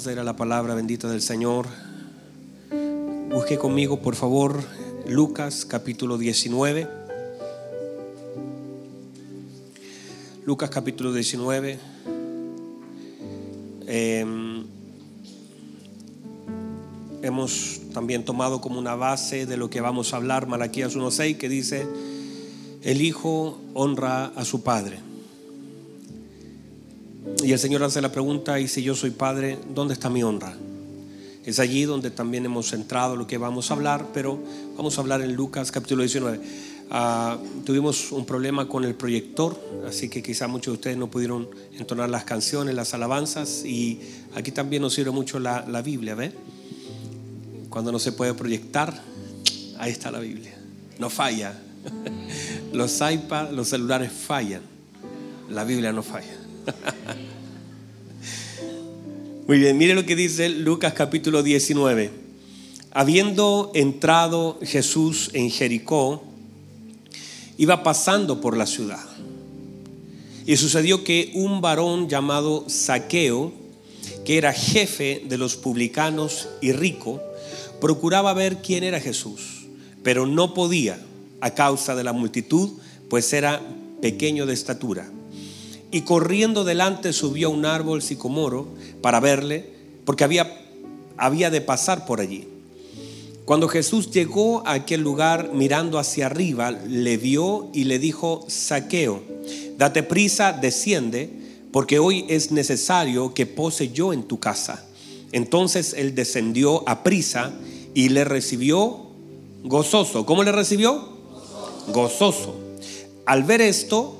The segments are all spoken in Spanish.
Vamos ir a la palabra bendita del Señor. Busque conmigo, por favor, Lucas capítulo 19. Lucas capítulo 19. Em, hemos también tomado como una base de lo que vamos a hablar Malaquías 1.6 que dice, el Hijo honra a su Padre. Y el Señor hace la pregunta, y si yo soy padre, ¿dónde está mi honra? Es allí donde también hemos centrado lo que vamos a hablar, pero vamos a hablar en Lucas capítulo 19. Ah, tuvimos un problema con el proyector, así que quizá muchos de ustedes no pudieron entonar las canciones, las alabanzas, y aquí también nos sirve mucho la, la Biblia, ¿ve? Cuando no se puede proyectar, ahí está la Biblia. No falla. Los iPads, los celulares fallan. La Biblia no falla. Muy bien, mire lo que dice Lucas capítulo 19. Habiendo entrado Jesús en Jericó, iba pasando por la ciudad. Y sucedió que un varón llamado Saqueo, que era jefe de los publicanos y rico, procuraba ver quién era Jesús, pero no podía a causa de la multitud, pues era pequeño de estatura y corriendo delante subió a un árbol sicomoro para verle, porque había, había de pasar por allí. Cuando Jesús llegó a aquel lugar mirando hacia arriba, le vio y le dijo, Saqueo, date prisa, desciende, porque hoy es necesario que pose yo en tu casa. Entonces él descendió a prisa y le recibió gozoso. ¿Cómo le recibió? Gozoso. Al ver esto,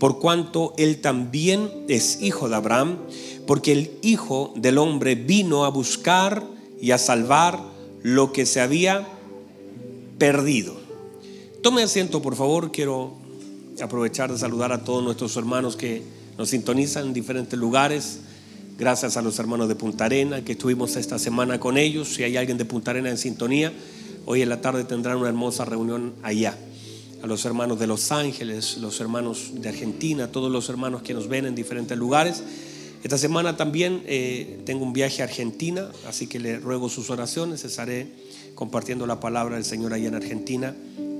por cuanto él también es hijo de Abraham, porque el Hijo del Hombre vino a buscar y a salvar lo que se había perdido. Tome asiento, por favor, quiero aprovechar de saludar a todos nuestros hermanos que nos sintonizan en diferentes lugares. Gracias a los hermanos de Punta Arena que estuvimos esta semana con ellos. Si hay alguien de Punta Arena en sintonía, hoy en la tarde tendrán una hermosa reunión allá a los hermanos de Los Ángeles, los hermanos de Argentina, todos los hermanos que nos ven en diferentes lugares. Esta semana también eh, tengo un viaje a Argentina, así que le ruego sus oraciones. Estaré compartiendo la palabra del Señor allá en Argentina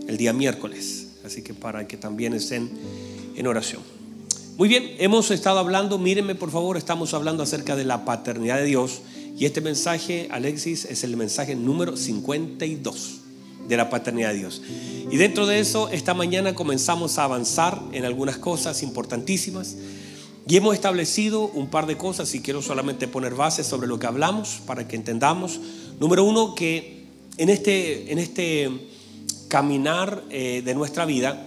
el día miércoles, así que para que también estén en oración. Muy bien, hemos estado hablando, mírenme por favor, estamos hablando acerca de la paternidad de Dios y este mensaje, Alexis, es el mensaje número 52 de la paternidad de Dios. Y dentro de eso, esta mañana comenzamos a avanzar en algunas cosas importantísimas. Y hemos establecido un par de cosas y quiero solamente poner bases sobre lo que hablamos para que entendamos. Número uno, que en este, en este caminar eh, de nuestra vida,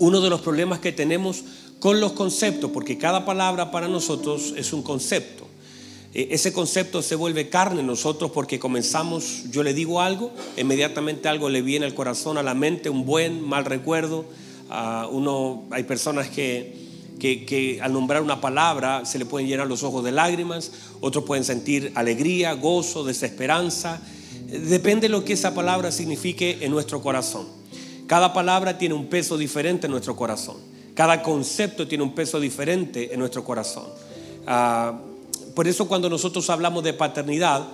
uno de los problemas que tenemos con los conceptos, porque cada palabra para nosotros es un concepto. Eh, ese concepto se vuelve carne en nosotros porque comenzamos, yo le digo algo, inmediatamente algo le viene al corazón, a la mente, un buen, mal recuerdo. uno, hay personas que, que, al nombrar una palabra se le pueden llenar los ojos de lágrimas, otros pueden sentir alegría, gozo, desesperanza. Depende de lo que esa palabra signifique en nuestro corazón. Cada palabra tiene un peso diferente en nuestro corazón. Cada concepto tiene un peso diferente en nuestro corazón. Ah, por eso cuando nosotros hablamos de paternidad,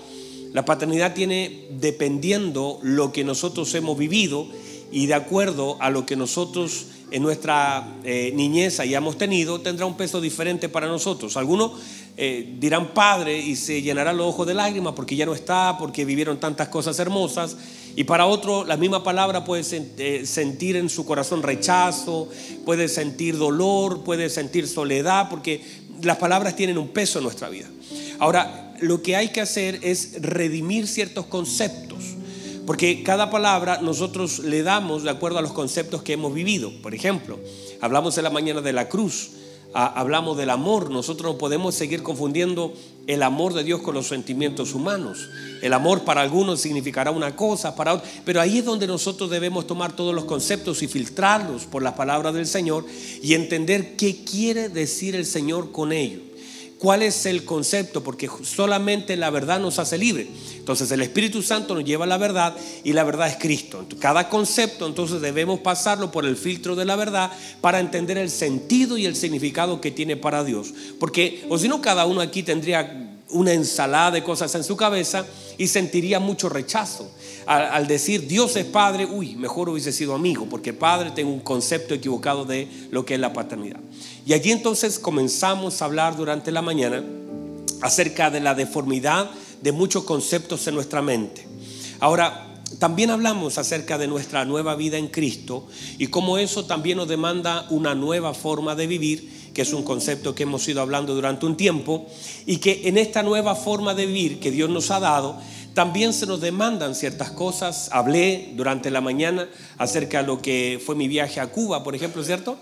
la paternidad tiene dependiendo lo que nosotros hemos vivido y de acuerdo a lo que nosotros en nuestra eh, niñez hayamos tenido, tendrá un peso diferente para nosotros. Algunos eh, dirán padre y se llenarán los ojos de lágrimas porque ya no está, porque vivieron tantas cosas hermosas. Y para otro, la misma palabra puede eh, sentir en su corazón rechazo, puede sentir dolor, puede sentir soledad, porque las palabras tienen un peso en nuestra vida. Ahora, lo que hay que hacer es redimir ciertos conceptos, porque cada palabra nosotros le damos de acuerdo a los conceptos que hemos vivido. Por ejemplo, hablamos en la mañana de la cruz. Hablamos del amor, nosotros no podemos seguir confundiendo el amor de Dios con los sentimientos humanos. El amor para algunos significará una cosa, para otros, pero ahí es donde nosotros debemos tomar todos los conceptos y filtrarlos por la palabra del Señor y entender qué quiere decir el Señor con ello. ¿Cuál es el concepto? Porque solamente la verdad nos hace libre. Entonces el Espíritu Santo nos lleva a la verdad y la verdad es Cristo. Cada concepto entonces debemos pasarlo por el filtro de la verdad para entender el sentido y el significado que tiene para Dios. Porque o si no cada uno aquí tendría una ensalada de cosas en su cabeza y sentiría mucho rechazo. Al, decir Dios es padre, uy, mejor hubiese sido amigo, porque padre tengo un concepto equivocado de lo que es la paternidad. Y allí entonces comenzamos a hablar durante la mañana acerca de la deformidad de muchos conceptos en nuestra mente. Ahora, también hablamos acerca de nuestra nueva vida en Cristo y cómo eso también nos demanda una nueva forma de vivir, que es un concepto que hemos ido hablando durante un tiempo, y que en esta nueva forma de vivir que Dios nos ha dado, también se nos demandan ciertas cosas. Hablé durante la mañana acerca de lo que fue mi viaje a Cuba, por ejemplo, ¿cierto?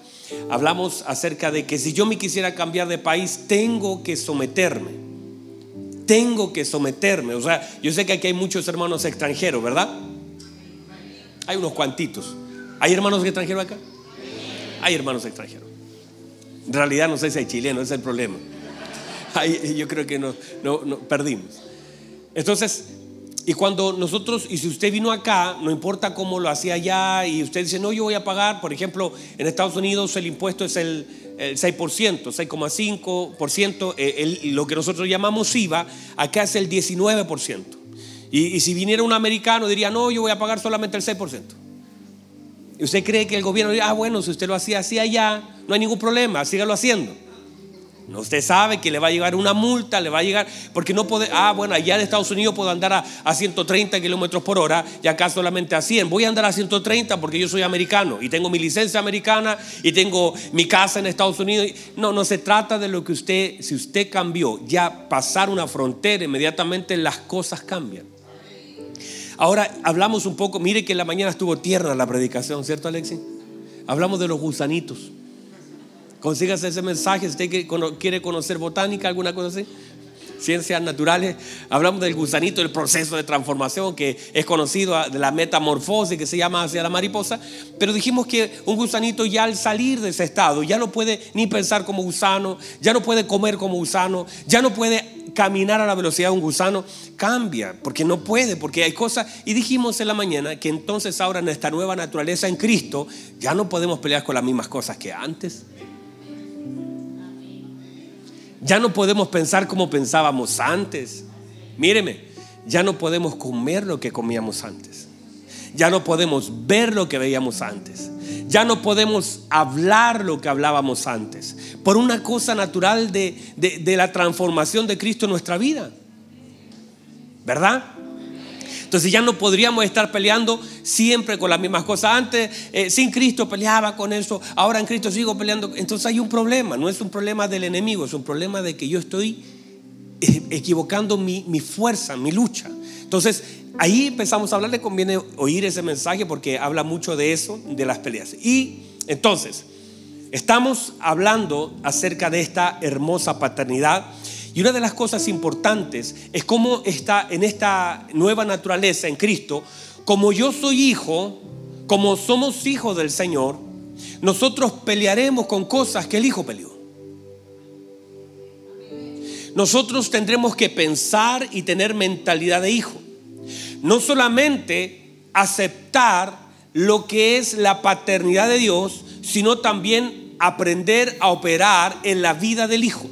Hablamos acerca de que si yo me quisiera cambiar de país, tengo que someterme. Tengo que someterme. O sea, yo sé que aquí hay muchos hermanos extranjeros, ¿verdad? Hay unos cuantitos. ¿Hay hermanos extranjeros acá? Hay hermanos extranjeros. En realidad no sé si hay chilenos, ese es el problema. yo creo que no, no, no perdimos. Entonces, y cuando nosotros, y si usted vino acá, no importa cómo lo hacía allá, y usted dice, no, yo voy a pagar, por ejemplo, en Estados Unidos el impuesto es el, 6%, 6,5%, eh, lo que nosotros llamamos IVA, acá es el 19%. Y, y, si viniera un americano diría, no, yo voy a pagar solamente el 6%. Y usted cree que el gobierno diría, ah, bueno, si usted lo hacía así allá, no hay ningún problema, sígalo haciendo. Usted sabe que le va a llegar una multa, le va a llegar, porque no puede, ah, bueno, allá en Estados Unidos puedo andar a, 130 kilómetros por hora y acá solamente a 100. Voy a andar a 130 porque yo soy americano y tengo mi licencia americana y tengo mi casa en Estados Unidos. No, no se trata de lo que usted, si usted cambió, ya pasar una frontera, inmediatamente las cosas cambian. Ahora hablamos un poco, mire que en la mañana estuvo tierna la predicación, ¿cierto, Alexi? Hablamos de los gusanitos. Consígase ese mensaje. Si usted quiere conocer botánica, alguna cosa así. Ciencias naturales. Hablamos del gusanito, del proceso de transformación que es conocido de la metamorfosis que se llama hacia la mariposa. Pero dijimos que un gusanito ya al salir de ese estado ya no puede ni pensar como gusano, ya no puede comer como gusano, ya no puede caminar a la velocidad de un gusano, cambia, porque no puede, porque hay cosas. Y dijimos en la mañana que entonces ahora en esta nueva naturaleza en Cristo ya no podemos pelear con las mismas cosas que antes. Ya no podemos pensar como pensábamos antes. Míreme, ya no podemos comer lo que comíamos antes. Ya no podemos ver lo que veíamos antes. Ya no podemos hablar lo que hablábamos antes. Por una cosa natural de, de la transformación de Cristo en nuestra vida. ¿Verdad? Entonces ya no podríamos estar peleando siempre con las mismas cosas. Antes, eh, sin Cristo peleaba con eso, ahora en Cristo sigo peleando. Entonces hay un problema, no es un problema del enemigo, es un problema de que yo estoy eh, equivocando mi, mi fuerza, mi lucha. Entonces ahí empezamos a hablar, le conviene oír ese mensaje porque habla mucho de eso, de las peleas. Y entonces, estamos hablando acerca de esta hermosa paternidad y una de las cosas importantes es cómo está en esta nueva naturaleza en Cristo, como yo soy hijo, como somos hijos del Señor, nosotros pelearemos con cosas que el hijo peleó. Nosotros tendremos que pensar y tener mentalidad de hijo. No solamente aceptar lo que es la paternidad de Dios, sino también aprender a operar en la vida del hijo.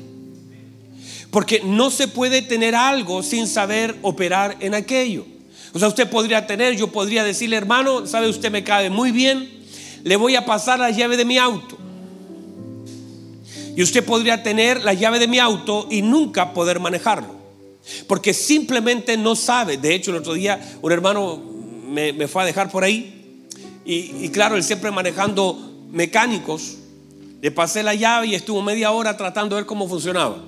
Porque no se puede tener algo sin saber operar en aquello. O sea, usted podría tener, yo podría decirle, hermano, sabe usted me cabe muy bien, le voy a pasar la llave de mi auto. Y usted podría tener la llave de mi auto y nunca poder manejarlo. Porque simplemente no sabe. De hecho, el otro día un hermano me, fue a dejar por ahí. Y, y claro, él siempre manejando mecánicos. Le pasé la llave y estuvo media hora tratando de ver cómo funcionaba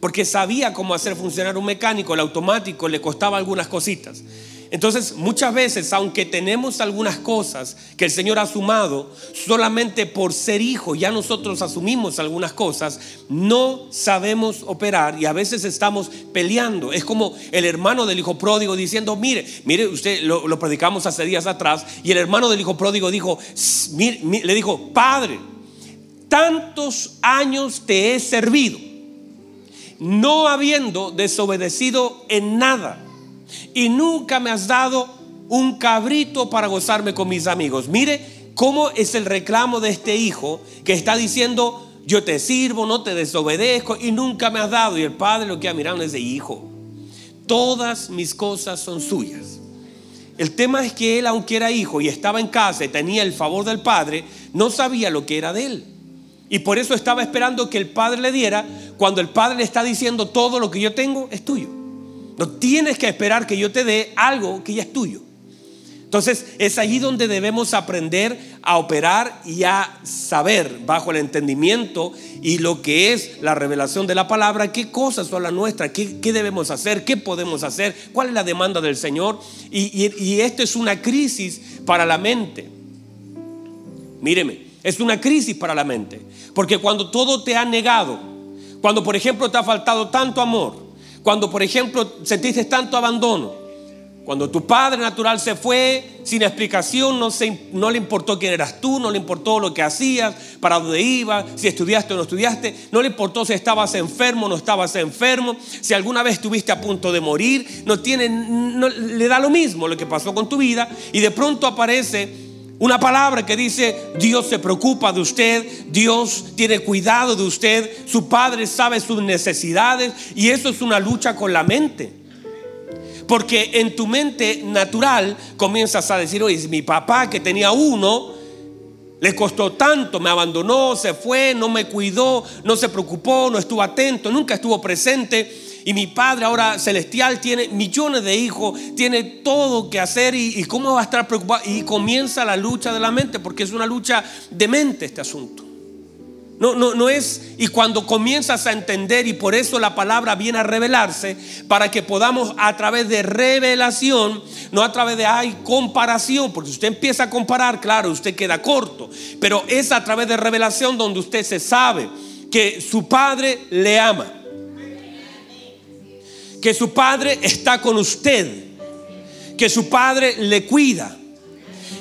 porque sabía cómo hacer funcionar un mecánico, el automático le costaba algunas cositas. Entonces, muchas veces, aunque tenemos algunas cosas que el Señor ha sumado, solamente por ser hijo, ya nosotros asumimos algunas cosas, no sabemos operar y a veces estamos peleando. Es como el hermano del hijo pródigo diciendo, mire, mire, usted lo, predicamos hace días atrás, y el hermano del hijo pródigo dijo, le dijo, Padre, tantos años te he servido, no habiendo desobedecido en nada y nunca me has dado un cabrito para gozarme con mis amigos. Mire cómo es el reclamo de este hijo que está diciendo, yo te sirvo, no te desobedezco y nunca me has dado. Y el padre lo que ha mirado es hijo, todas mis cosas son suyas. El tema es que él, aunque era hijo y estaba en casa y tenía el favor del padre, no sabía lo que era de él. Y por eso estaba esperando que el padre le diera cuando el padre le está diciendo todo lo que yo tengo es tuyo. No tienes que esperar que yo te dé algo que ya es tuyo. Entonces es allí donde debemos aprender a operar y a saber bajo el entendimiento y lo que es la revelación de la palabra, qué cosas son las nuestras, qué, debemos hacer, qué podemos hacer, cuál es la demanda del Señor. Y, y esto es una crisis para la mente. Míreme, es una crisis para la mente. Porque cuando todo te ha negado, cuando por ejemplo te ha faltado tanto amor, cuando, por ejemplo, sentiste tanto abandono, cuando tu padre natural se fue sin explicación, no, no, le importó quién eras tú, no le importó lo que hacías, para dónde ibas, si estudiaste o no estudiaste, no le importó si estabas enfermo o no estabas enfermo, si alguna vez estuviste a punto de morir, no tiene, le da lo mismo lo que pasó con tu vida y de pronto aparece una palabra que dice, Dios se preocupa de usted, Dios tiene cuidado de usted, su Padre sabe sus necesidades y eso es una lucha con la mente. Porque en tu mente natural comienzas a decir, oye, mi papá que tenía uno, le costó tanto, me abandonó, se fue, no me cuidó, no se preocupó, no estuvo atento, nunca estuvo presente y mi Padre ahora celestial tiene millones de hijos, tiene todo que hacer y, cómo va a estar preocupado. Y comienza la lucha de la mente, porque es una lucha de mente este asunto. No, no, no es, y cuando comienzas a entender, y por eso la palabra viene a revelarse, para que podamos a través de revelación, no a través de hay comparación, porque si usted empieza a comparar, claro, usted queda corto, pero es a través de revelación donde usted se sabe que su Padre le ama que su padre está con usted, que su padre le cuida.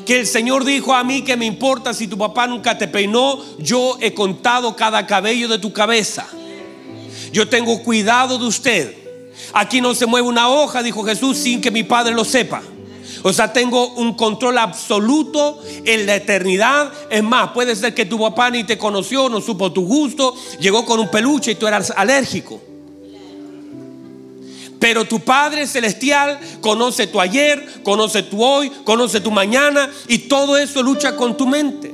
Que el Señor dijo a mí que me importa si tu papá nunca te peinó, yo he contado cada cabello de tu cabeza. Yo tengo cuidado de usted. Aquí no se mueve una hoja, dijo Jesús, sin que mi Padre lo sepa. O sea, tengo un control absoluto en la eternidad. Es más, puede ser que tu papá ni te conoció, no supo tu gusto, llegó con un peluche y tú eras alérgico. Pero tu Padre Celestial conoce tu ayer, conoce tu hoy, conoce tu mañana y todo eso lucha con tu mente.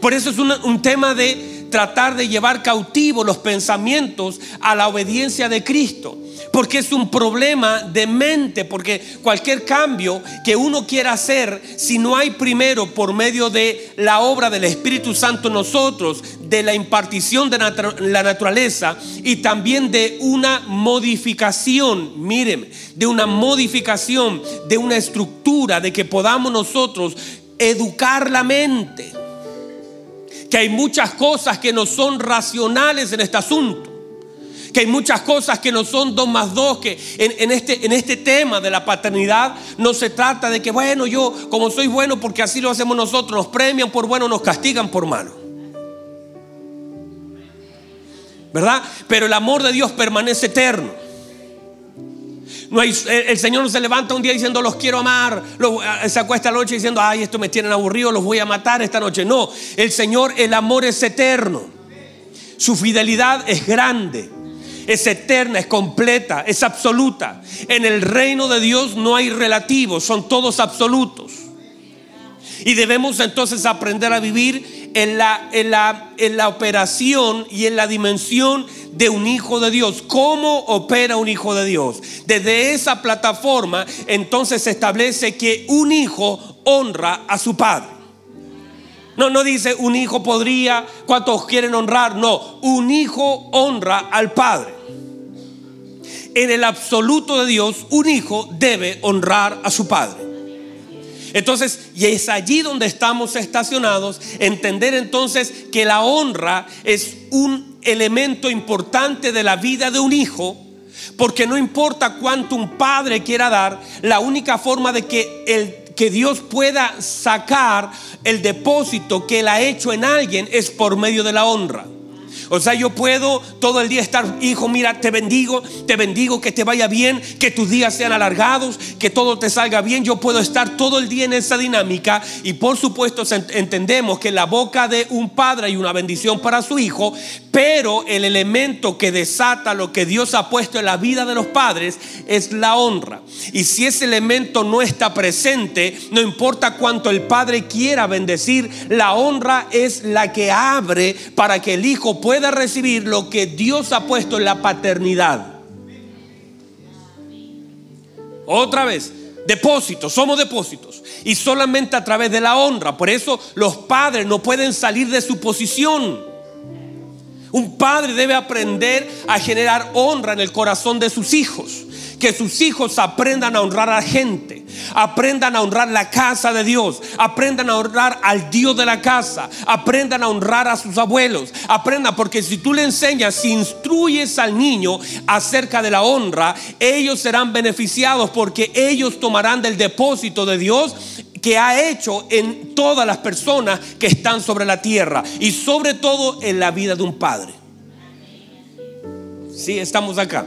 Por eso es un, tema de tratar de llevar cautivo los pensamientos a la obediencia de Cristo porque es un problema de mente, porque cualquier cambio que uno quiera hacer, si no hay primero por medio de la obra del Espíritu Santo en nosotros, de la impartición de la naturaleza y también de una modificación, miren, de una modificación, de una estructura, de que podamos nosotros educar la mente. Que hay muchas cosas que no son racionales en este asunto que hay muchas cosas que no son dos más dos, que en, este, en este tema de la paternidad no se trata de que, bueno, yo como soy bueno porque así lo hacemos nosotros, nos premian por bueno, nos castigan por malo. ¿Verdad? Pero el amor de Dios permanece eterno. No hay, el Señor no se levanta un día diciendo los quiero amar, se acuesta la noche diciendo, ay, esto me tienen aburrido, los voy a matar esta noche. No, el Señor, el amor es eterno. Su fidelidad es grande es eterna, es completa, es absoluta. En el reino de Dios no hay relativos, son todos absolutos. Y debemos entonces aprender a vivir en la, en la, en la operación y en la dimensión de un hijo de Dios. ¿Cómo opera un hijo de Dios? Desde esa plataforma entonces se establece que un hijo honra a su padre. No, no dice un hijo podría, cuántos quieren honrar. No, un hijo honra al padre. en el absoluto de Dios, un hijo debe honrar a su padre. Entonces, y es allí donde estamos estacionados, entender entonces que la honra es un elemento importante de la vida de un hijo, porque no importa cuánto un padre quiera dar, la única forma de que el que Dios pueda sacar el depósito que él ha hecho en alguien es por medio de la honra. O sea, yo puedo todo el día estar, hijo, mira, te bendigo, te bendigo, que te vaya bien, que tus días sean alargados, que todo te salga bien. Yo puedo estar todo el día en esa dinámica y por supuesto entendemos que la boca de un padre hay una bendición para su hijo, pero el elemento que desata lo que Dios ha puesto en la vida de los padres es la honra. Y si ese elemento no está presente, no importa cuánto el padre quiera bendecir, la honra es la que abre para que el hijo pueda recibir lo que Dios ha puesto en la paternidad. Otra vez, depósitos, somos depósitos. Y solamente a través de la honra. Por eso los padres no pueden salir de su posición. Un padre debe aprender a generar honra en el corazón de sus hijos que sus hijos aprendan a honrar a la gente, aprendan a honrar la casa de Dios, aprendan a honrar al Dios de la casa, aprendan a honrar a sus abuelos, aprendan, porque si tú le enseñas, si instruyes al niño acerca de la honra, ellos serán beneficiados porque ellos tomarán del depósito de Dios que ha hecho en todas las personas que están sobre la tierra y sobre todo en la vida de un padre. Sí, estamos acá.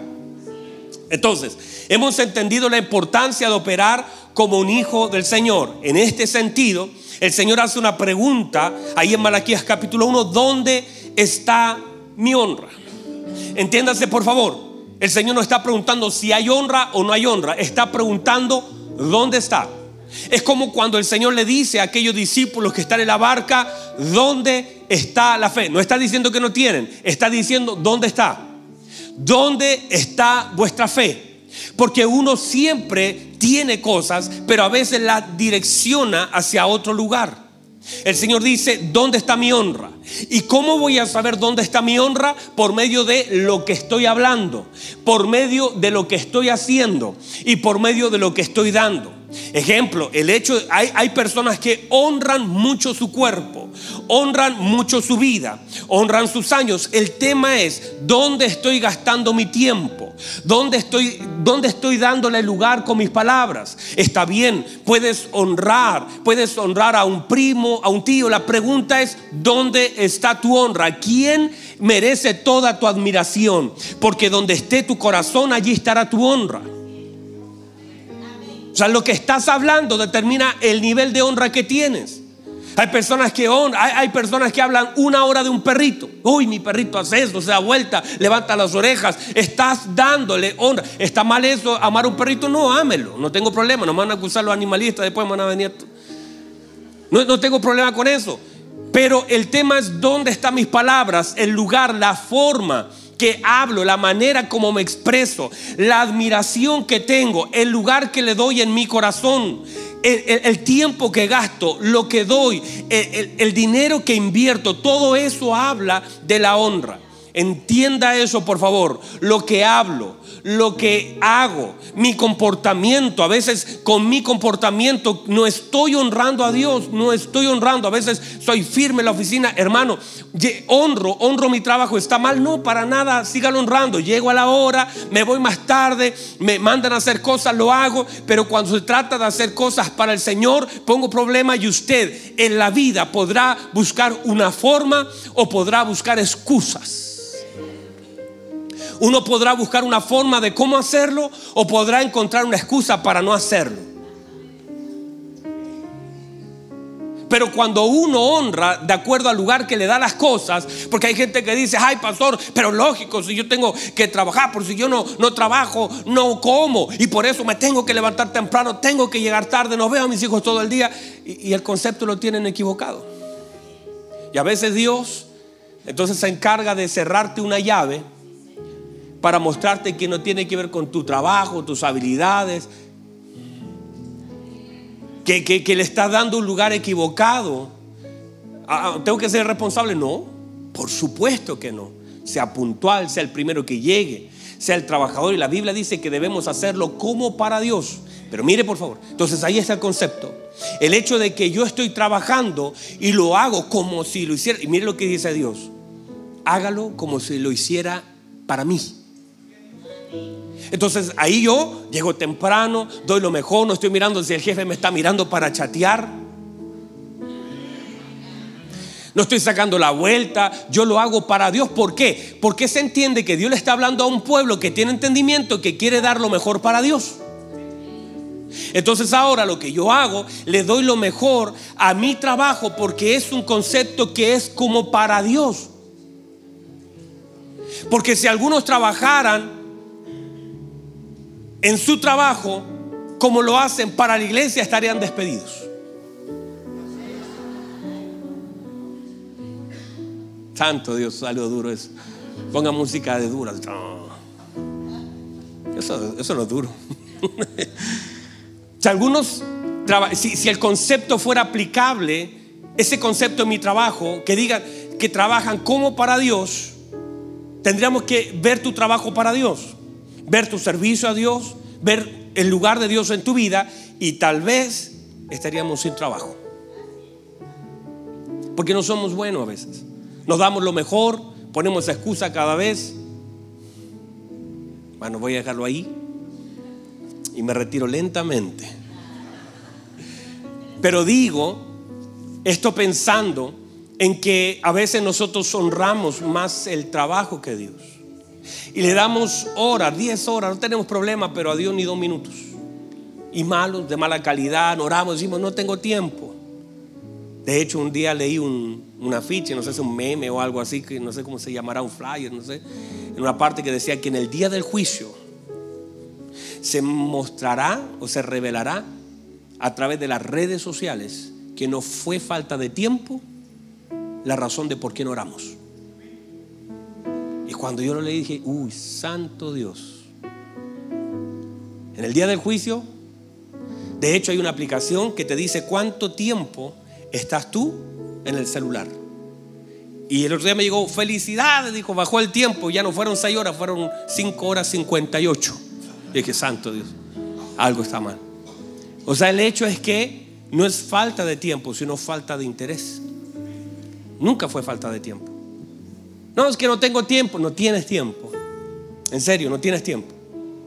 Entonces, hemos entendido la importancia de operar como un hijo del Señor. En este sentido, el Señor hace una pregunta ahí en Malaquías capítulo 1, ¿dónde está mi honra? Entiéndase por favor, el Señor no está preguntando si hay honra o no hay honra, está preguntando dónde está. Es como cuando el Señor le dice a aquellos discípulos que están en la barca, ¿dónde está la fe? No está diciendo que no tienen, está diciendo dónde está. ¿Dónde está vuestra fe? Porque uno siempre tiene cosas, pero a veces las direcciona hacia otro lugar. El Señor dice, ¿dónde está mi honra? ¿Y cómo voy a saber dónde está mi honra? Por medio de lo que estoy hablando, por medio de lo que estoy haciendo y por medio de lo que estoy dando. Ejemplo, el hecho, hay, hay personas que honran mucho su cuerpo, honran mucho su vida, honran sus años. El tema es, ¿dónde estoy gastando mi tiempo? ¿Dónde estoy, dónde estoy dándole lugar con mis palabras? Está bien, puedes honrar, puedes honrar a un primo, a un tío. La pregunta es, ¿dónde está tu honra? ¿Quién merece toda tu admiración? Porque donde esté tu corazón, allí estará tu honra. O sea, lo que estás hablando determina el nivel de honra que tienes. Hay personas que hay, personas que hablan una hora de un perrito. Uy, mi perrito hace eso, se da vuelta, levanta las orejas. Estás dándole honra. ¿Está mal eso, amar a un perrito? No, ámelo. No tengo problema. No me van a acusar los animalistas, después me van a venir. No, no tengo problema con eso. Pero el tema es dónde están mis palabras, el lugar, la forma que hablo, la manera como me expreso, la admiración que tengo, el lugar que le doy en mi corazón, el, tiempo que gasto, lo que doy, el dinero que invierto, todo eso habla de la honra. Entienda eso, por favor. Lo que hablo, lo que hago, mi comportamiento. A veces con mi comportamiento no estoy honrando a Dios, no estoy honrando. A veces soy firme en la oficina, hermano, honro, honro mi trabajo. ¿Está mal? No, para nada, sígalo honrando. Llego a la hora, me voy más tarde, me mandan a hacer cosas, lo hago. Pero cuando se trata de hacer cosas para el Señor, pongo problema y usted en la vida podrá buscar una forma o podrá buscar excusas. Uno podrá buscar una forma de cómo hacerlo o podrá encontrar una excusa para no hacerlo. Pero cuando uno honra de acuerdo al lugar que le da las cosas, porque hay gente que dice, ay pastor, pero lógico, si yo tengo que trabajar, por si yo no, no trabajo, no como, y por eso me tengo que levantar temprano, tengo que llegar tarde, no veo a mis hijos todo el día, y, y el concepto lo tienen equivocado. Y a veces Dios entonces se encarga de cerrarte una llave para mostrarte que no tiene que ver con tu trabajo, tus habilidades, que, le estás dando un lugar equivocado. Ah, ah, ¿Tengo que ser responsable? No, por supuesto que no. Sea puntual, sea el primero que llegue, sea el trabajador y la Biblia dice que debemos hacerlo como para Dios. Pero mire por favor, entonces ahí está el concepto. El hecho de que yo estoy trabajando y lo hago como si lo hiciera, y mire lo que dice Dios, hágalo como si lo hiciera para mí. Entonces ahí yo llego temprano, doy lo mejor, no estoy mirando si el jefe me está mirando para chatear. No estoy sacando la vuelta, yo lo hago para Dios. ¿Por qué? Porque se entiende que Dios le está hablando a un pueblo que tiene entendimiento, que quiere dar lo mejor para Dios. Entonces ahora lo que yo hago, le doy lo mejor a mi trabajo porque es un concepto que es como para Dios. Porque si algunos trabajaran en su trabajo como lo hacen para la iglesia, estarían despedidos. Santo Dios, algo duro eso. Ponga música de dura. Eso, eso no es duro. si algunos, si el concepto fuera aplicable, ese concepto en mi trabajo, que digan que trabajan como para Dios, tendríamos que ver tu trabajo para Dios, ver tu servicio a Dios, ver el lugar de Dios en tu vida y tal vez estaríamos sin trabajo. Porque no somos buenos a veces nos damos lo mejor, ponemos excusa cada vez. Bueno, voy a dejarlo ahí y me retiro lentamente. Pero digo esto pensando en que a veces nosotros honramos más el trabajo que Dios. Y le damos horas, 10 horas, no tenemos problema, pero a Dios ni dos minutos. Y malos, de mala calidad, oramos, decimos, no tengo tiempo. De hecho, un día leí un, afiche, no sé si un meme o algo así, que no sé cómo se llamará, un flyer, no sé, en una parte que decía que en el día del juicio se mostrará o se revelará a través de las redes sociales que no fue falta de tiempo la razón de por qué no oramos. Cuando yo lo leí dije, uy, santo Dios. En el día del juicio, de hecho hay una aplicación que te dice cuánto tiempo estás tú en el celular. Y el otro día me llegó, felicidades, dijo, bajó el tiempo, ya no fueron 6 horas, fueron 5 horas 58. Y dije, santo Dios, algo está mal. O sea, el hecho es que no es falta de tiempo, sino falta de interés. Nunca fue falta de tiempo. No, es que no tengo tiempo, no tienes tiempo. En serio, no tienes tiempo.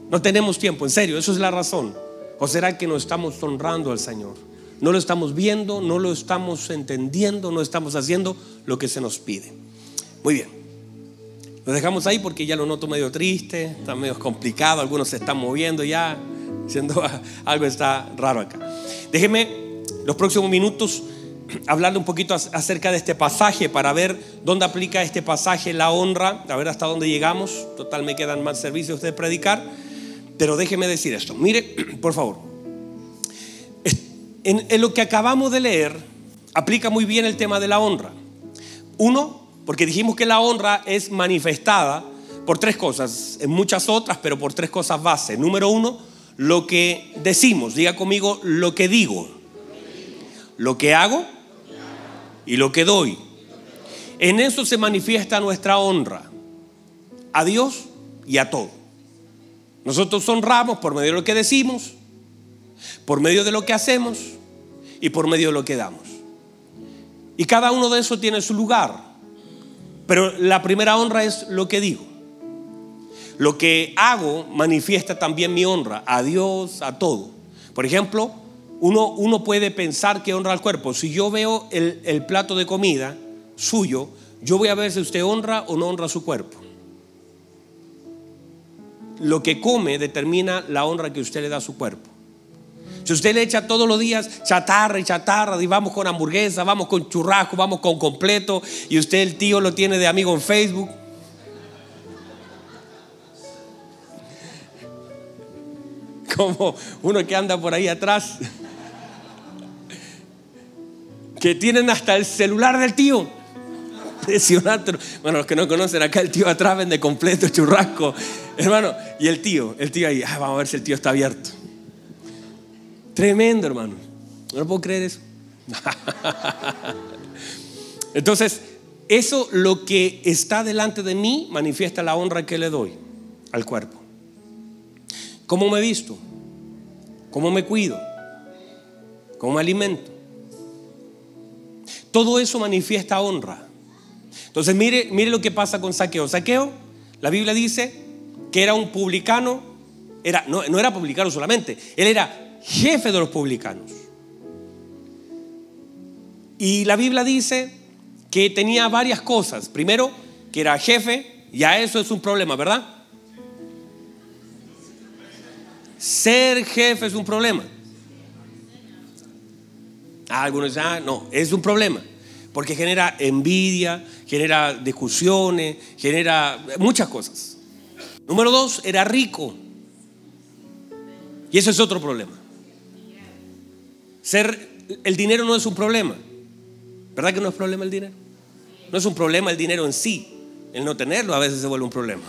No tenemos tiempo, en serio, eso es la razón. ¿O será que no estamos honrando al Señor? No lo estamos viendo, no lo estamos entendiendo, no estamos haciendo lo que se nos pide. Muy bien. Lo dejamos ahí porque ya lo noto medio triste, está medio complicado, algunos se están moviendo ya, diciendo algo está raro acá. Déjeme los próximos minutos hablarle un poquito acerca de este pasaje para ver dónde aplica este pasaje la honra, a ver hasta dónde llegamos. Total, me quedan más servicios de predicar, pero déjeme decir esto. Mire, por favor, en, lo que acabamos de leer, aplica muy bien el tema de la honra. Uno, porque dijimos que la honra es manifestada por tres cosas, en muchas otras, pero por tres cosas base. Número uno, lo que decimos, diga conmigo lo que digo, lo que hago y lo que doy. En eso se manifiesta nuestra honra a Dios y a todo. Nosotros honramos por medio de lo que decimos, por medio de lo que hacemos y por medio de lo que damos. Y cada uno de esos tiene su lugar. Pero la primera honra es lo que digo. Lo que hago manifiesta también mi honra a Dios, a todo. Por ejemplo, uno, uno puede pensar que honra al cuerpo. Si yo veo el, el plato de comida suyo, yo voy a ver si usted honra o no honra su cuerpo. Lo que come determina la honra que usted le da a su cuerpo. Si usted le echa todos los días chatarra y chatarra, y vamos con hamburguesa, vamos con churrasco, vamos con completo, y usted el tío lo tiene de amigo en Facebook. Como uno que anda por ahí atrás, que tienen hasta el celular del tío. Bueno, los que no conocen acá, el tío atrás vende completo, churrasco. Hermano, y el tío, el tío ahí, ah, vamos a ver si el tío está abierto. Tremendo, hermano. No puedo creer eso. Entonces, eso lo que está delante de mí manifiesta la honra que le doy. al cuerpo. ¿Cómo me visto? ¿Cómo me cuido? ¿Cómo me alimento? Todo eso manifiesta honra. Entonces mire, mire lo que pasa con Saqueo. Saqueo, la Biblia dice que era un publicano, era, no, no era publicano solamente, él era jefe de los publicanos. Y la Biblia dice que tenía varias cosas. Primero, que era jefe, ya eso es un problema, ¿verdad? Ser jefe es un problema. Ah, algunos dicen, ah, no, es un problema. Porque genera envidia, genera discusiones, genera muchas cosas. Número dos, era rico. Y eso es otro problema. Ser, el dinero no es un problema. ¿Verdad que no es problema el dinero? No es un problema el dinero en sí. El no tenerlo a veces se vuelve un problema.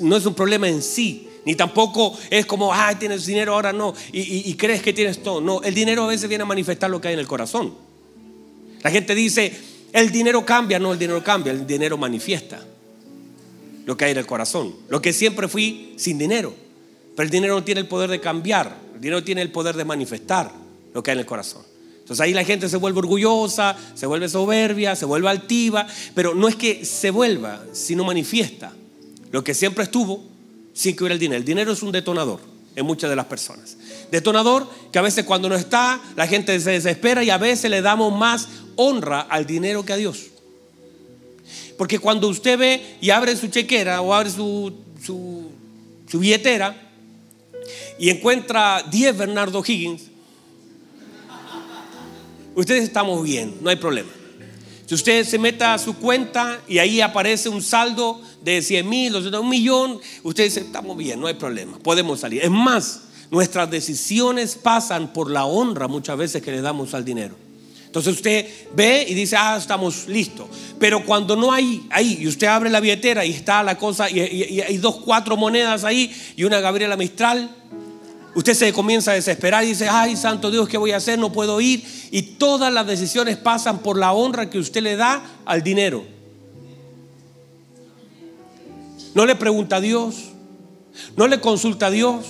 No es un problema en sí, ni tampoco es como, ay, tienes dinero, ahora no, y, y, crees que tienes todo. No, el dinero a veces viene a manifestar lo que hay en el corazón. La gente dice, el dinero cambia, no, el dinero cambia, el dinero manifiesta lo que hay en el corazón. Lo que siempre fui sin dinero, pero el dinero no tiene el poder de cambiar, el dinero tiene el poder de manifestar lo que hay en el corazón. Entonces ahí la gente se vuelve orgullosa, se vuelve soberbia, se vuelve altiva, pero no es que se vuelva, sino manifiesta lo que siempre estuvo sin que hubiera el dinero. El dinero es un detonador en muchas de las personas. Detonador que a veces cuando no está, la gente se desespera y a veces le damos más honra al dinero que a Dios. Porque cuando usted ve y abre su chequera o abre su, su, su billetera y encuentra 10 Bernardo Higgins, ustedes estamos bien, no hay problema. Si usted se meta a su cuenta y ahí aparece un saldo de 100 mil, un millón, usted dice, estamos bien, no hay problema, podemos salir. Es más, nuestras decisiones pasan por la honra muchas veces que le damos al dinero. Entonces usted ve y dice, ah, estamos listos. Pero cuando no hay ahí, y usted abre la billetera y está la cosa, y hay dos, cuatro monedas ahí y una Gabriela Mistral, Usted se comienza a desesperar y dice, ay, santo Dios, ¿qué voy a hacer? No puedo ir. Y todas las decisiones pasan por la honra que usted le da al dinero. No le pregunta a Dios, no le consulta a Dios.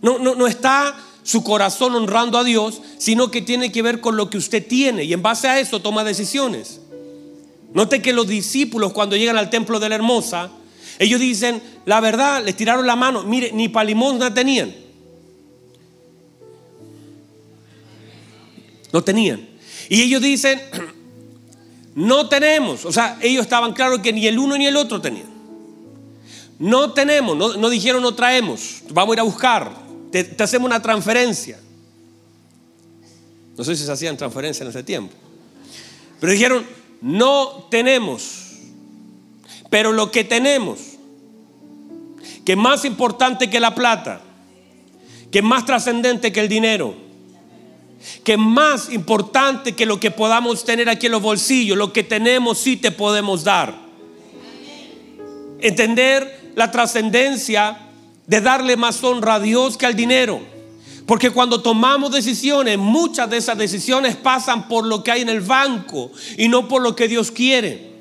No, no, no está su corazón honrando a Dios, sino que tiene que ver con lo que usted tiene. Y en base a eso toma decisiones. Note que los discípulos cuando llegan al templo de la hermosa, ellos dicen, la verdad, les tiraron la mano. Mire, ni palimosna tenían. No tenían. Y ellos dicen, no tenemos. O sea, ellos estaban claros que ni el uno ni el otro tenían. No tenemos, no, dijeron no traemos. Vamos a ir a buscar. Te, te hacemos una transferencia. No sé si se hacían transferencias en ese tiempo. Pero dijeron, no tenemos. Pero lo que tenemos que más importante que la plata, que más trascendente que el dinero, que más importante que lo que podamos tener aquí en los bolsillos, lo que tenemos sí te podemos dar. Entender la trascendencia de darle más honra a Dios que al dinero. Porque cuando tomamos decisiones, muchas de esas decisiones pasan por lo que hay en el banco y no por lo que Dios quiere.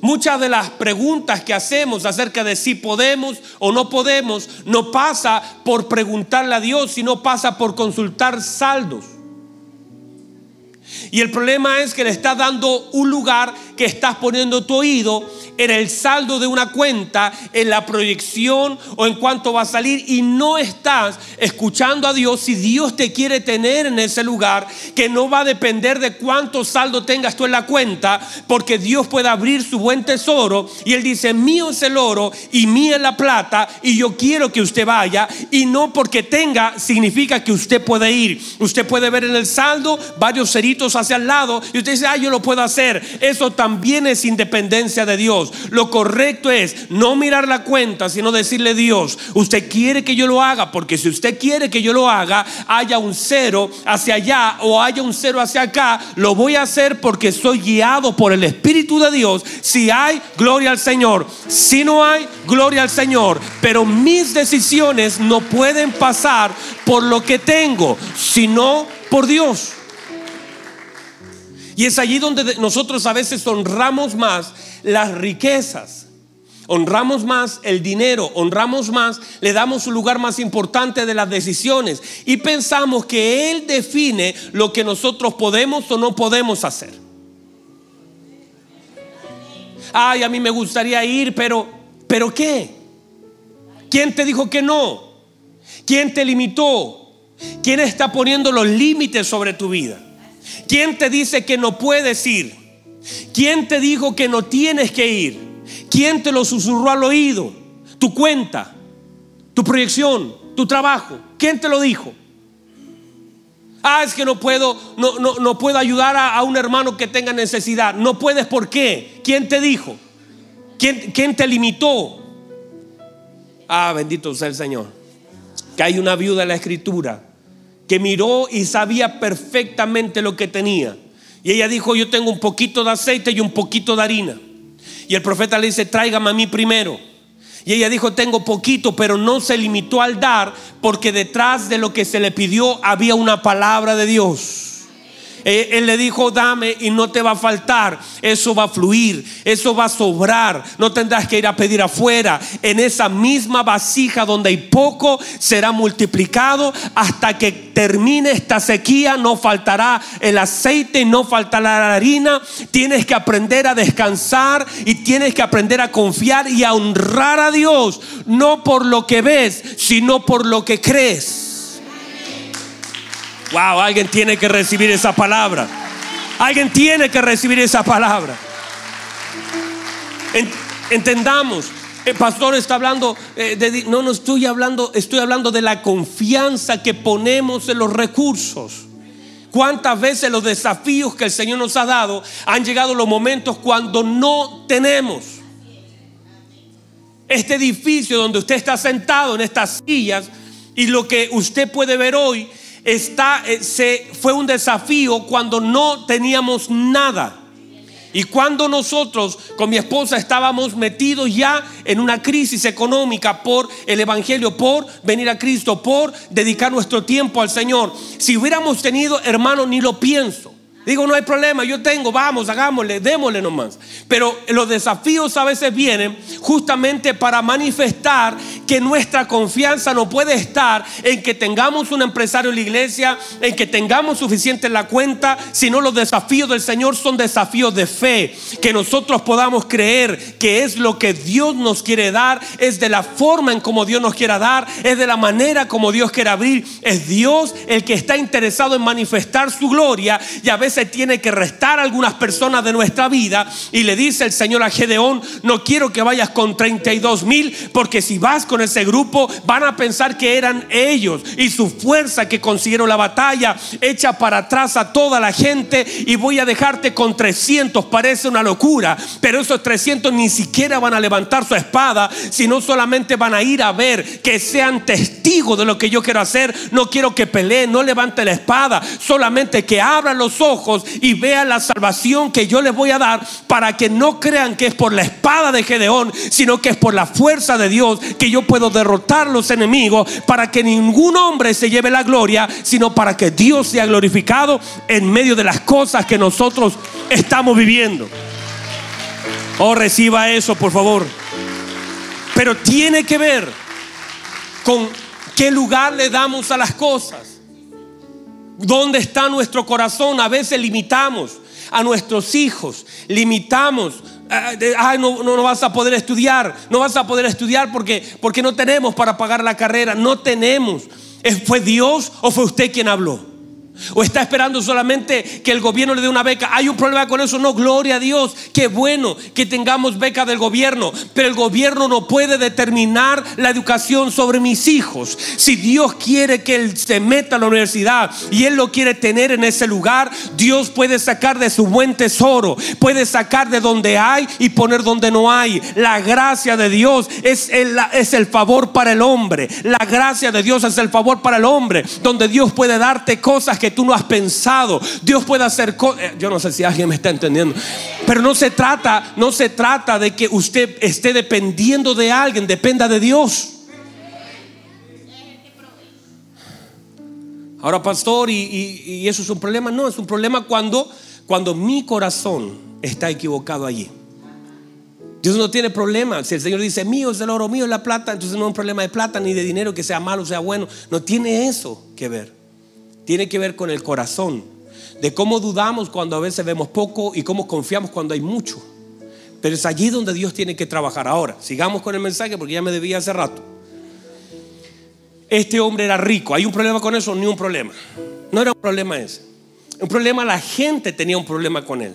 Muchas de las preguntas que hacemos acerca de si podemos o no podemos no pasa por preguntarle a Dios, sino pasa por consultar saldos. Y el problema es que le estás dando un lugar que estás poniendo tu oído en el saldo de una cuenta, en la proyección o en cuánto va a salir y no estás escuchando a Dios si Dios te quiere tener en ese lugar que no va a depender de cuánto saldo tengas tú en la cuenta, porque Dios puede abrir su buen tesoro y Él dice, mío es el oro y mía es la plata y yo quiero que usted vaya y no porque tenga significa que usted puede ir. Usted puede ver en el saldo varios hacia el lado y usted dice, ah, yo lo puedo hacer. Eso también es independencia de Dios. Lo correcto es no mirar la cuenta, sino decirle Dios, usted quiere que yo lo haga, porque si usted quiere que yo lo haga, haya un cero hacia allá o haya un cero hacia acá, lo voy a hacer porque soy guiado por el Espíritu de Dios. Si hay, gloria al Señor. Si no hay, gloria al Señor. Pero mis decisiones no pueden pasar por lo que tengo, sino por Dios. Y es allí donde nosotros a veces honramos más las riquezas. Honramos más el dinero, honramos más, le damos un lugar más importante de las decisiones y pensamos que Él define lo que nosotros podemos o no podemos hacer. Ay, a mí me gustaría ir, pero, ¿pero qué? ¿Quién te dijo que no? ¿Quién te limitó? ¿Quién está poniendo los límites sobre tu vida? ¿Quién te dice que no puedes ir? ¿Quién te dijo que no tienes que ir? ¿Quién te lo susurró al oído? Tu cuenta, tu proyección, tu trabajo. ¿Quién te lo dijo? Ah, es que no puedo, no, no, no puedo ayudar a, a, un hermano que tenga necesidad. No puedes, ¿por qué? ¿Quién te dijo? ¿Quién, quién te limitó? Ah, bendito sea el Señor. Que hay una viuda en la escritura que miró y sabía perfectamente lo que tenía. Y ella dijo, yo tengo un poquito de aceite y un poquito de harina. Y el profeta le dice, tráigame a mí primero. Y ella dijo, tengo poquito, pero no se limitó al dar, porque detrás de lo que se le pidió había una palabra de Dios. Eh, él le dijo, dame y no te va a faltar. Eso va a fluir, eso va a sobrar. No tendrás que ir a pedir afuera. En esa misma vasija donde hay poco, será multiplicado hasta que termine esta sequía. No faltará el aceite no faltará la harina. Tienes que aprender a descansar y tienes que aprender a confiar y a honrar a Dios. No por lo que ves, sino por lo que crees. Wow, alguien tiene que recibir esa palabra. Alguien tiene que recibir esa palabra. Entendamos, el pastor está hablando eh, de, no, no estoy hablando, estoy hablando de la confianza que ponemos en los recursos. ¿Cuántas veces los desafíos que el Señor nos ha dado han llegado los momentos cuando no tenemos? Este edificio donde usted está sentado en estas sillas y lo que usted puede ver hoy está, eh, se, fue un desafío cuando no teníamos nada. Y cuando nosotros con mi esposa estábamos metidos ya en una crisis económica por el Evangelio, por venir a Cristo, por dedicar nuestro tiempo al Señor, si hubiéramos tenido, hermano, ni lo pienso. Digo, no hay problema, yo tengo, vamos, hagámosle, démosle nomás. Pero los desafíos a veces vienen justamente para manifestar que nuestra confianza no puede estar en que tengamos un empresario en la iglesia, en que tengamos suficiente en la cuenta, sino los desafíos del Señor son desafíos de fe. Que nosotros podamos creer que es lo que Dios nos quiere dar, es de la forma en como Dios nos quiera dar, es de la manera como Dios quiere abrir. Es Dios el que está interesado en manifestar su gloria y a veces tiene que restar algunas personas de nuestra vida. Y le dice el Señor a Gedeón, no quiero que vayas con 32 mil, porque si vas con ese grupo van a pensar que eran ellos y su fuerza que consiguieron la batalla, echa para atrás a toda la gente y voy a dejarte con 300. Parece una locura, pero esos 300 ni siquiera van a levantar su espada, sino solamente van a ir a ver, que sean testigos de lo que yo quiero hacer. No quiero que peleen, no levante la espada, solamente que abran los ojos y vean la salvación que yo les voy a dar para que no crean que es por la espada de Gedeón, sino que es por la fuerza de Dios que yo puedo derrotar los enemigos para que ningún hombre se lleve la gloria, sino para que Dios sea glorificado en medio de las cosas que nosotros estamos viviendo. Oh, reciba eso, por favor. Pero tiene que ver con qué lugar le damos a las cosas. ¿Dónde está nuestro corazón? A veces limitamos a nuestros hijos, limitamos. Ay, no, no, vas a poder estudiar, no vas a poder estudiar porque, porque no tenemos para pagar la carrera, no tenemos. ¿Fue Dios o fue usted quien habló? ¿O está esperando solamente que el gobierno le dé una beca? ¿Hay un problema con eso? No, gloria a Dios. Qué bueno que tengamos beca del gobierno. Pero el gobierno no puede determinar la educación sobre mis hijos. Si Dios quiere que él se meta a la universidad y él lo quiere tener en ese lugar, Dios puede sacar de su buen tesoro. Puede sacar de donde hay y poner donde no hay. La gracia de Dios es el, es el favor para el hombre. La gracia de Dios es el favor para el hombre. Donde Dios puede darte cosas que tú no has pensado. Dios puede hacer cosas. Eh, yo no sé si alguien me está entendiendo. Pero no se trata, no se trata de que usted esté dependiendo de alguien, dependa de Dios. Ahora, pastor, y, eso es un problema. No, es un problema cuando, cuando mi corazón está equivocado allí. Dios no tiene problema. Si el Señor dice, mío es el oro, mío es la plata, entonces no es un problema de plata ni de dinero que sea malo, sea bueno. No tiene eso que ver. Tiene que ver con el corazón. De cómo dudamos cuando a veces vemos poco y cómo confiamos cuando hay mucho. Pero es allí donde Dios tiene que trabajar. Ahora, sigamos con el mensaje porque ya me debía hace rato. Este hombre era rico. ¿Hay un problema con eso? Ni un problema. No era un problema ese. Un problema, la gente tenía un problema con él.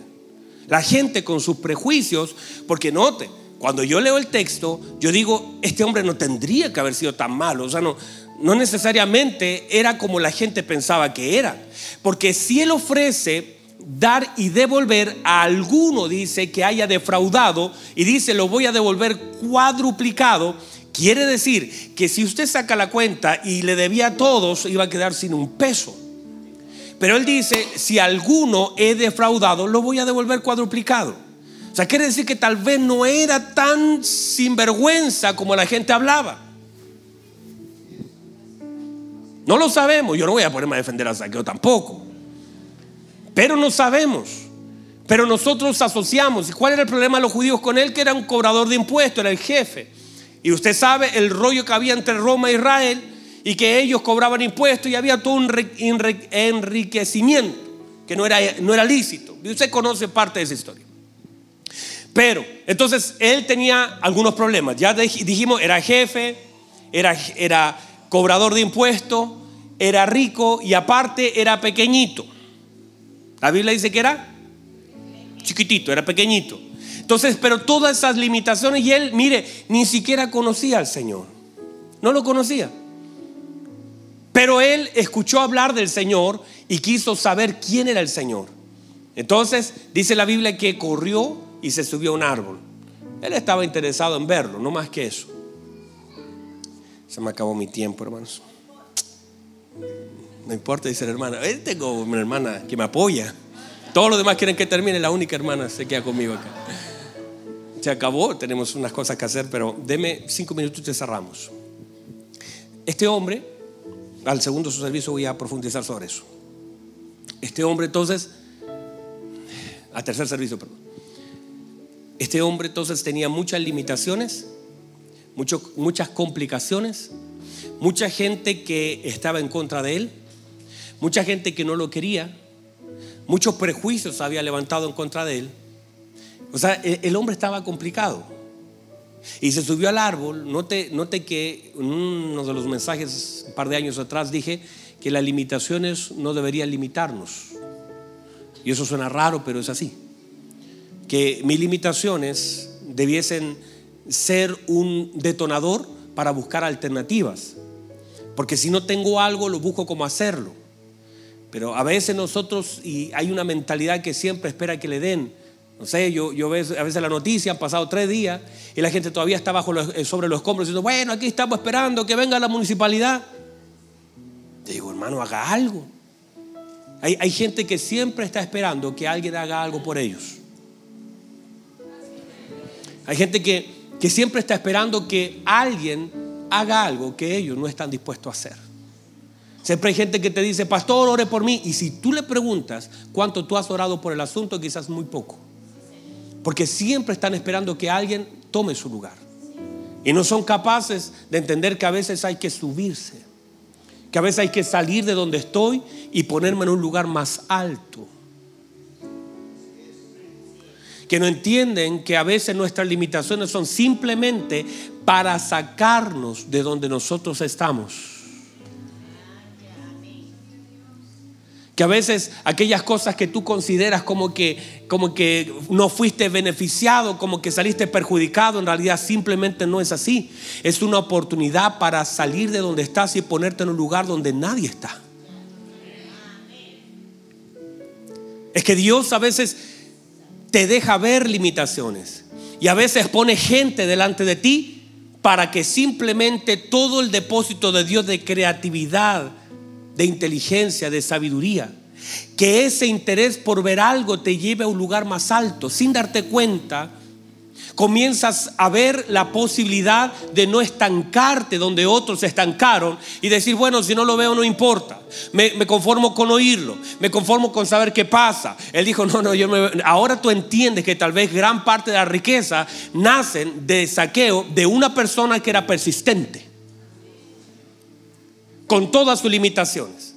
La gente con sus prejuicios, porque note, cuando yo leo el texto, yo digo, este hombre no tendría que haber sido tan malo. O sea, no, no necesariamente era como la gente pensaba que era. Porque si él ofrece dar y devolver a alguno, dice, que haya defraudado, y dice, lo voy a devolver cuadruplicado, quiere decir que si usted saca la cuenta y le debía a todos, iba a quedar sin un peso. Pero él dice, si alguno he defraudado, lo voy a devolver cuadruplicado. O sea, quiere decir que tal vez no era tan sinvergüenza como la gente hablaba. No lo sabemos. Yo no voy a ponerme a defender a Saqueo tampoco. Pero no sabemos. Pero nosotros asociamos. ¿Y cuál era el problema de los judíos con él? Que era un cobrador de impuestos, era el jefe. Y usted sabe el rollo que había entre Roma e Israel y que ellos cobraban impuestos y había todo un enriquecimiento que no era, no era lícito. Usted conoce parte de esa historia. Pero, entonces, él tenía algunos problemas. Ya dijimos, era jefe, era, era cobrador de impuestos, era rico y aparte era pequeñito. La Biblia dice que era chiquitito, era pequeñito. Entonces, pero todas esas limitaciones y él, mire, ni siquiera conocía al Señor. No lo conocía. Pero él escuchó hablar del Señor y quiso saber quién era el Señor. Entonces dice la Biblia que corrió y se subió a un árbol. Él estaba interesado en verlo, no más que eso. Se me acabó mi tiempo, hermanos. No importa, dice la hermana. Él tengo una hermana que me apoya. Todos los demás quieren que termine, la única hermana se queda conmigo acá. Se acabó, tenemos unas cosas que hacer, pero deme cinco minutos y te cerramos. Este hombre al segundo su servicio voy a profundizar sobre eso. Este hombre entonces, al tercer servicio, perdón. Este hombre entonces tenía muchas limitaciones, muchas complicaciones, mucha gente que estaba en contra de él, mucha gente que no lo quería, muchos prejuicios había levantado en contra de él. O sea, el hombre estaba complicado. Y se subió al árbol. Note que en uno de los mensajes un par de años atrás dije que las limitaciones no deberían limitarnos. Y eso suena raro, pero es así. Que mis limitaciones debiesen ser un detonador para buscar alternativas. Porque si no tengo algo, lo busco como hacerlo. Pero a veces nosotros, y hay una mentalidad que siempre espera que le den, no sé, yo, yo a veces la noticia, han pasado tres días y la gente todavía está bajo eh, sobre los escombros diciendo, bueno, aquí estamos esperando que venga la municipalidad. Te digo, hermano, haga algo. Hay gente que siempre está esperando que alguien haga algo por ellos. Hay gente que, que siempre está esperando que alguien haga algo que ellos no están dispuestos a hacer. Siempre hay gente que te dice, pastor, ore por mí. Y si tú le preguntas cuánto tú has orado por el asunto, quizás muy poco. Porque siempre están esperando que alguien tome su lugar. Y no son capaces de entender que a veces hay que subirse. Que a veces hay que salir de donde estoy y ponerme en un lugar más alto. Que no entienden que a veces nuestras limitaciones son simplemente para sacarnos de donde nosotros estamos. Que a veces aquellas cosas que tú consideras como que, como que no fuiste beneficiado, como que saliste perjudicado, en realidad simplemente no es así. Es una oportunidad para salir de donde estás y ponerte en un lugar donde nadie está. Es que Dios a veces te deja ver limitaciones y a veces pone gente delante de ti para que simplemente todo el depósito de Dios de creatividad, de inteligencia, de sabiduría. Que ese interés por ver algo te lleve a un lugar más alto, sin darte cuenta Comienzas a ver la posibilidad de no estancarte donde otros se estancaron y decir, bueno, si no lo veo no importa. Me, conformo con oírlo, me conformo con saber qué pasa. Él dijo, no, no, yo me... ahora tú entiendes que tal vez gran parte de la riqueza nacen de saqueo de una persona que era persistente, con todas sus limitaciones.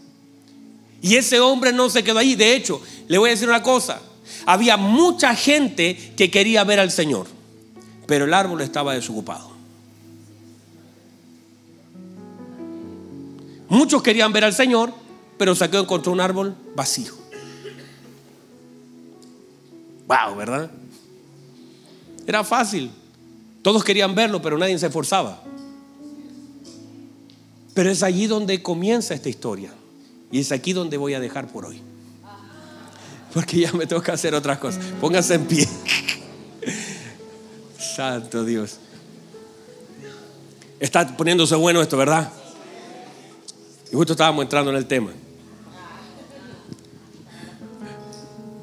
Y ese hombre no se quedó ahí. De hecho, le voy a decir una cosa, había mucha gente que quería ver al Señor pero el árbol estaba desocupado. Muchos querían ver al Señor, pero Saqueo encontró un árbol vacío. Wow, ¿verdad? Era fácil. Todos querían verlo, pero nadie se esforzaba. Pero es allí donde comienza esta historia. Y es aquí donde voy a dejar por hoy. Porque ya me toca hacer otras cosas. Pónganse en pie. Santo Dios. Está poniéndose bueno esto, ¿verdad? Y justo estábamos entrando en el tema.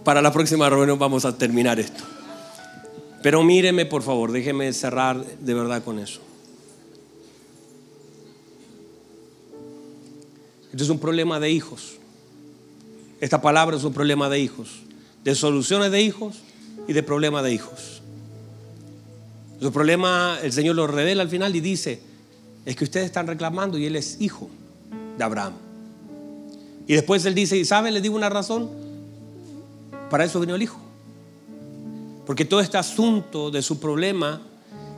Para la próxima reunión vamos a terminar esto. Pero míreme, por favor, déjeme cerrar de verdad con eso. Esto es un problema de hijos. Esta palabra es un problema de hijos. De soluciones de hijos y de problemas de hijos. Su problema, el Señor lo revela al final y dice, es que ustedes están reclamando y Él es hijo de Abraham. Y después Él dice, ¿y saben? Le digo una razón. Para eso vino el hijo. Porque todo este asunto de su problema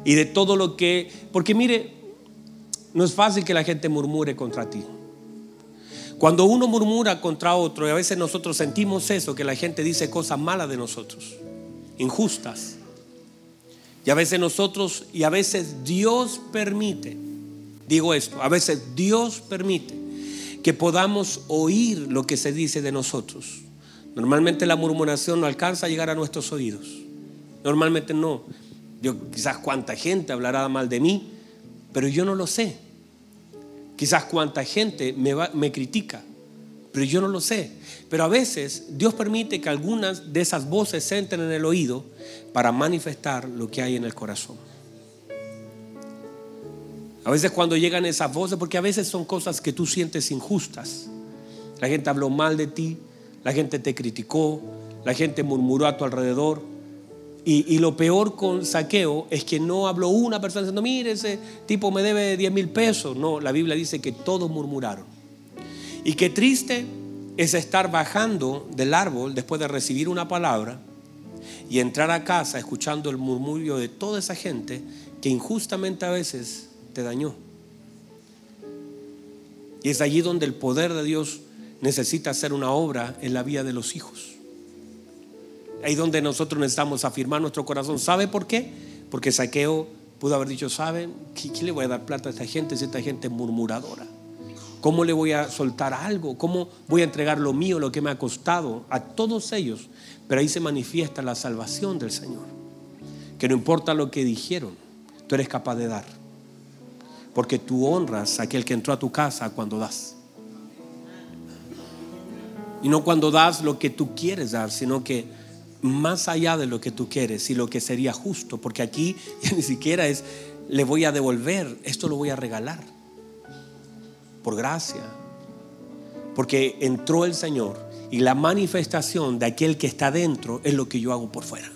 y de todo lo que... Porque mire, no es fácil que la gente murmure contra ti. Cuando uno murmura contra otro, y a veces nosotros sentimos eso, que la gente dice cosas malas de nosotros, injustas. Y a veces nosotros, y a veces Dios permite, digo esto, a veces Dios permite que podamos oír lo que se dice de nosotros. Normalmente la murmuración no alcanza a llegar a nuestros oídos. Normalmente no. Yo, quizás cuánta gente hablará mal de mí, pero yo no lo sé. Quizás cuánta gente me, me critica, pero yo no lo sé. Pero a veces Dios permite que algunas de esas voces entren en el oído para manifestar lo que hay en el corazón. A veces cuando llegan esas voces, porque a veces son cosas que tú sientes injustas. La gente habló mal de ti, la gente te criticó, la gente murmuró a tu alrededor. Y, lo peor con saqueo es que no habló una persona diciendo, mire, ese tipo me debe 10 mil pesos. No, la Biblia dice que todos murmuraron. Y qué triste es estar bajando del árbol después de recibir una palabra y entrar a casa escuchando el murmurio de toda esa gente que injustamente a veces te dañó. Y es allí donde el poder de Dios necesita hacer una obra en la vida de los hijos. Ahí donde nosotros necesitamos afirmar nuestro corazón. ¿Sabe por qué? Porque Saqueo pudo haber dicho, ¿saben? ¿Qué, le voy a dar plata a esta gente si esta gente es murmuradora? ¿Cómo le voy a soltar algo? ¿Cómo voy a entregar lo mío, lo que me ha costado? A todos ellos. Pero ahí se manifiesta la salvación del Señor. Que no importa lo que dijeron, tú eres capaz de dar. Porque tú honras a aquel que entró a tu casa cuando das. Y no cuando das lo que tú quieres dar, sino que más allá de lo que tú quieres y lo que sería justo. Porque aquí ya ni siquiera es, le voy a devolver, esto lo voy a regalar por gracia. Porque entró el Señor y la manifestación de aquel que está dentro es lo que yo hago por fuera.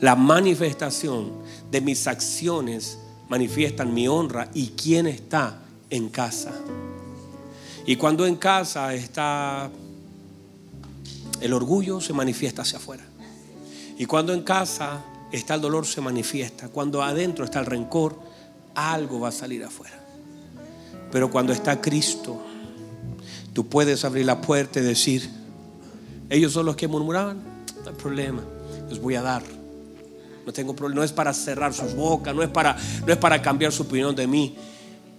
La manifestación de mis acciones manifiestan mi honra y quién está en casa. Y cuando en casa está el orgullo, se manifiesta hacia afuera. Y cuando en casa está el dolor, se manifiesta. Cuando adentro está el rencor, algo va a salir afuera. Pero cuando está Cristo, tú puedes abrir la puerta y decir, ellos son los que murmuraban, no hay problema, les voy a dar. No tengo problema, no es para cerrar sus bocas, no es para no es para cambiar su opinión de mí,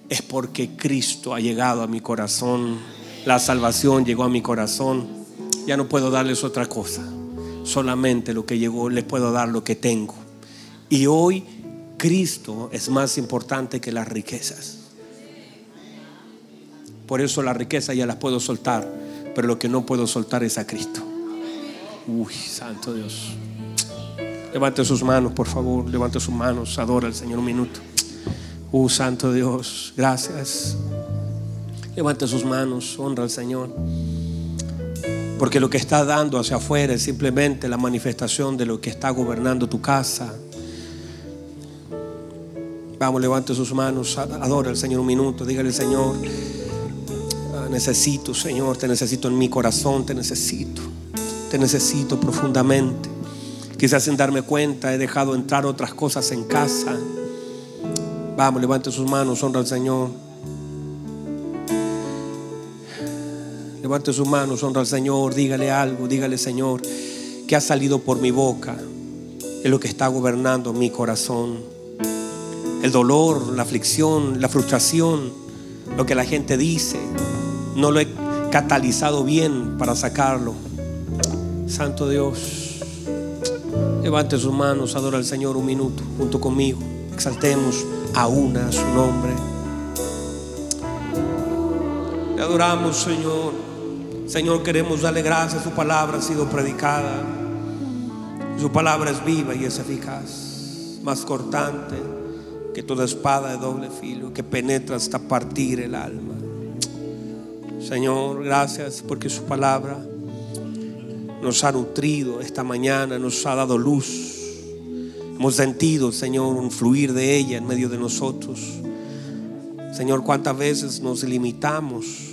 es porque Cristo ha llegado a mi corazón, la salvación llegó a mi corazón. Ya no puedo darles otra cosa. Solamente lo que llegó les puedo dar lo que tengo. Y hoy Cristo es más importante que las riquezas. Por eso las riquezas ya las puedo soltar, pero lo que no puedo soltar es a Cristo. Uy, santo Dios. Levante sus manos, por favor. Levante sus manos. Adora al Señor un minuto. Oh, Santo Dios, gracias. Levante sus manos. Honra al Señor. Porque lo que está dando hacia afuera es simplemente la manifestación de lo que está gobernando tu casa. Vamos, levante sus manos, adora al Señor un minuto, dígale Señor, ah, necesito Señor, te necesito en mi corazón, te necesito, te necesito profundamente. Quizás sin darme cuenta he dejado entrar otras cosas en casa. Vamos, levante sus manos, honra al Señor. Levante sus manos, honra al Señor, dígale algo, dígale Señor, que ha salido por mi boca es lo que está gobernando mi corazón. El dolor, la aflicción, la frustración, lo que la gente dice, no lo he catalizado bien para sacarlo. Santo Dios, levante sus manos, adora al Señor un minuto junto conmigo. Exaltemos a una su nombre. Le adoramos, Señor. Señor, queremos darle gracias. Su palabra ha sido predicada. Su palabra es viva y es eficaz, más cortante que toda espada de doble filo que penetra hasta partir el alma. Señor, gracias porque su palabra nos ha nutrido esta mañana, nos ha dado luz. Hemos sentido, Señor, un fluir de ella en medio de nosotros. Señor, cuántas veces nos limitamos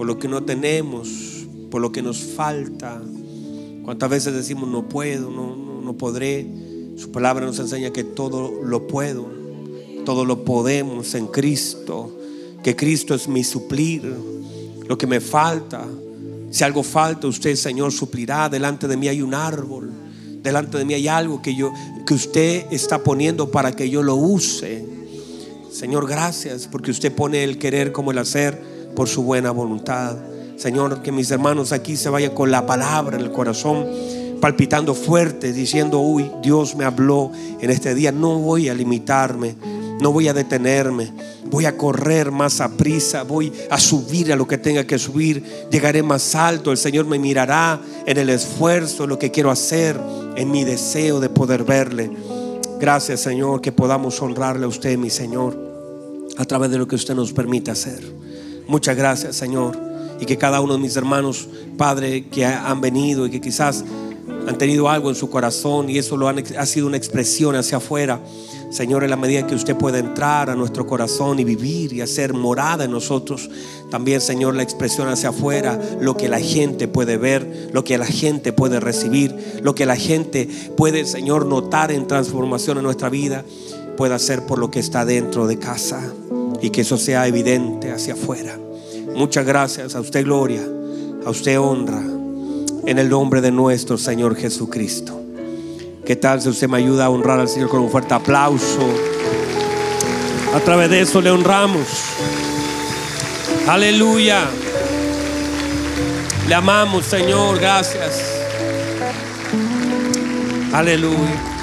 por lo que no tenemos, por lo que nos falta. ¿Cuántas veces decimos no puedo, no, no, podré? Su palabra nos enseña que todo lo puedo, todo lo podemos en Cristo, que Cristo es mi suplir, lo que me falta. Si algo falta, usted, Señor, suplirá. Delante de mí hay un árbol. Delante de mí hay algo que yo que usted está poniendo para que yo lo use. Señor, gracias porque usted pone el querer como el hacer por su buena voluntad. Señor, que mis hermanos aquí se vayan con la palabra en el corazón, palpitando fuerte, diciendo, uy, Dios me habló en este día, no voy a limitarme, no voy a detenerme, voy a correr más a prisa, voy a subir a lo que tenga que subir, llegaré más alto, el Señor me mirará en el esfuerzo, lo que quiero hacer, en mi deseo de poder verle. Gracias Señor, que podamos honrarle a usted, mi Señor, a través de lo que usted nos permite hacer. Muchas gracias, Señor. Y que cada uno de mis hermanos, Padre, que han venido y que quizás han tenido algo en su corazón y eso lo ha sido una expresión hacia afuera. Señor, en la medida que usted pueda entrar a nuestro corazón y vivir y hacer morada en nosotros, también, Señor, la expresión hacia afuera, lo que la gente puede ver, lo que la gente puede recibir, lo que la gente puede, Señor, notar en transformación en nuestra vida, pueda ser por lo que está dentro de casa y que eso sea evidente hacia afuera. Muchas gracias a usted gloria, a usted honra, en el nombre de nuestro Señor Jesucristo. ¿Qué tal si usted me ayuda a honrar al Señor con un fuerte aplauso? A través de eso le honramos. Aleluya. Le amamos, Señor. Gracias. Aleluya.